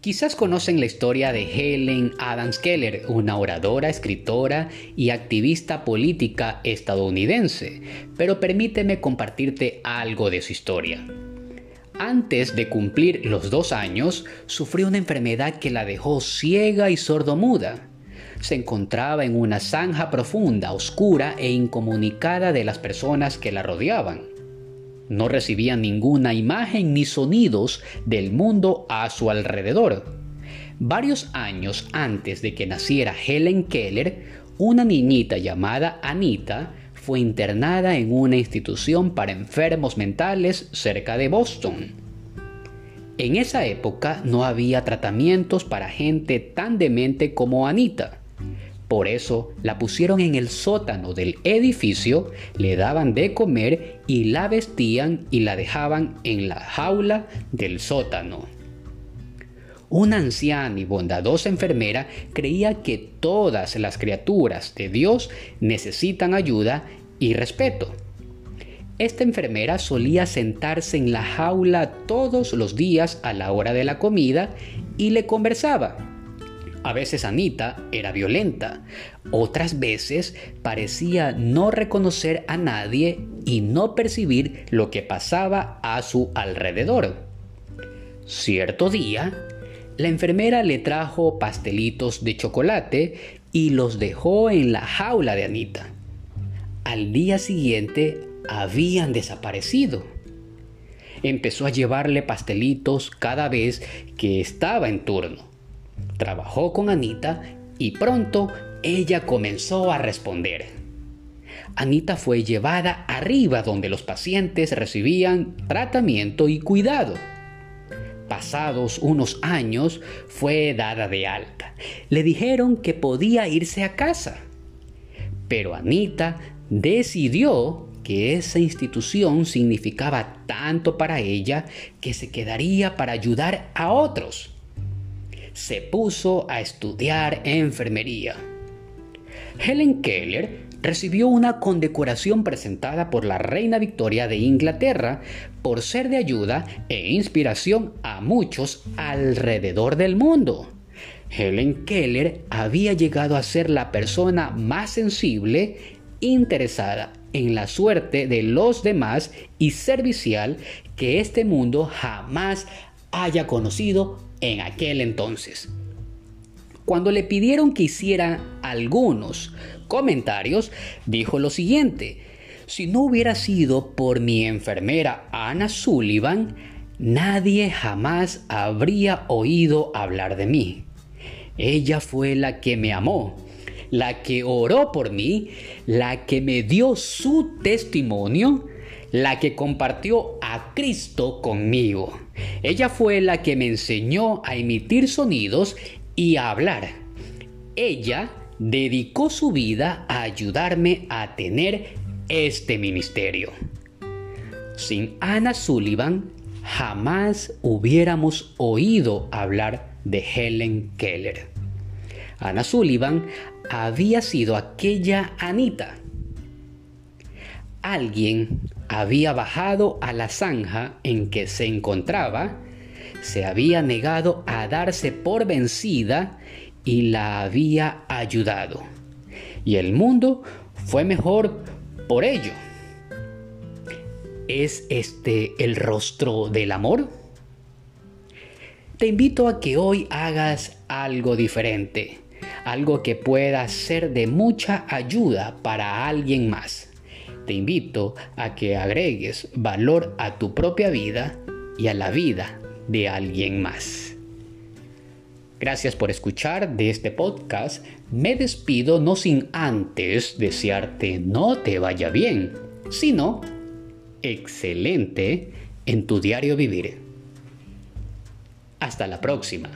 Quizás conocen la historia de Helen Adams Keller, una oradora, escritora y activista política estadounidense, pero permíteme compartirte algo de su historia. Antes de cumplir los dos años, sufrió una enfermedad que la dejó ciega y sordomuda. Se encontraba en una zanja profunda, oscura e incomunicada de las personas que la rodeaban. No recibía ninguna imagen ni sonidos del mundo a su alrededor. Varios años antes de que naciera Helen Keller, una niñita llamada Anita fue internada en una institución para enfermos mentales cerca de Boston. En esa época no había tratamientos para gente tan demente como Anita. Por eso la pusieron en el sótano del edificio, le daban de comer y la vestían y la dejaban en la jaula del sótano. Una anciana y bondadosa enfermera creía que todas las criaturas de Dios necesitan ayuda y respeto. Esta enfermera solía sentarse en la jaula todos los días a la hora de la comida y le conversaba a veces Anita era violenta, otras veces parecía no reconocer a nadie y no percibir lo que pasaba a su alrededor. Cierto día, la enfermera le trajo pastelitos de chocolate y los dejó en la jaula de Anita. Al día siguiente habían desaparecido. Empezó a llevarle pastelitos cada vez que estaba en turno Trabajó con Anita y pronto ella comenzó a responder. Anita fue llevada arriba donde los pacientes recibían tratamiento y cuidado. Pasados unos años fue dada de alta. Le dijeron que podía irse a casa. Pero Anita decidió que esa institución significaba tanto para ella que se quedaría para ayudar a otros se puso a estudiar enfermería. Helen Keller recibió una condecoración presentada por la reina Victoria de Inglaterra por ser de ayuda e inspiración a muchos alrededor del mundo. Helen Keller había llegado a ser la persona más sensible, interesada en la suerte de los demás y servicial que este mundo jamás haya conocido en aquel entonces. Cuando le pidieron que hiciera algunos comentarios, dijo lo siguiente, si no hubiera sido por mi enfermera Anna Sullivan, nadie jamás habría oído hablar de mí. Ella fue la que me amó, la que oró por mí, la que me dio su testimonio, la que compartió a Cristo conmigo. Ella fue la que me enseñó a emitir sonidos y a hablar. Ella dedicó su vida a ayudarme a tener este ministerio. Sin Anna Sullivan, jamás hubiéramos oído hablar de Helen Keller. Anna Sullivan había sido aquella Anita alguien había bajado a la zanja en que se encontraba, se había negado a darse por vencida y la había ayudado. Y el mundo fue mejor por ello. ¿Es este el rostro del amor? Te invito a que hoy hagas algo diferente, algo que pueda ser de mucha ayuda para alguien más te invito a que agregues valor a tu propia vida y a la vida de alguien más. Gracias por escuchar de este podcast. Me despido no sin antes desearte no te vaya bien, sino excelente en tu diario vivir. Hasta la próxima.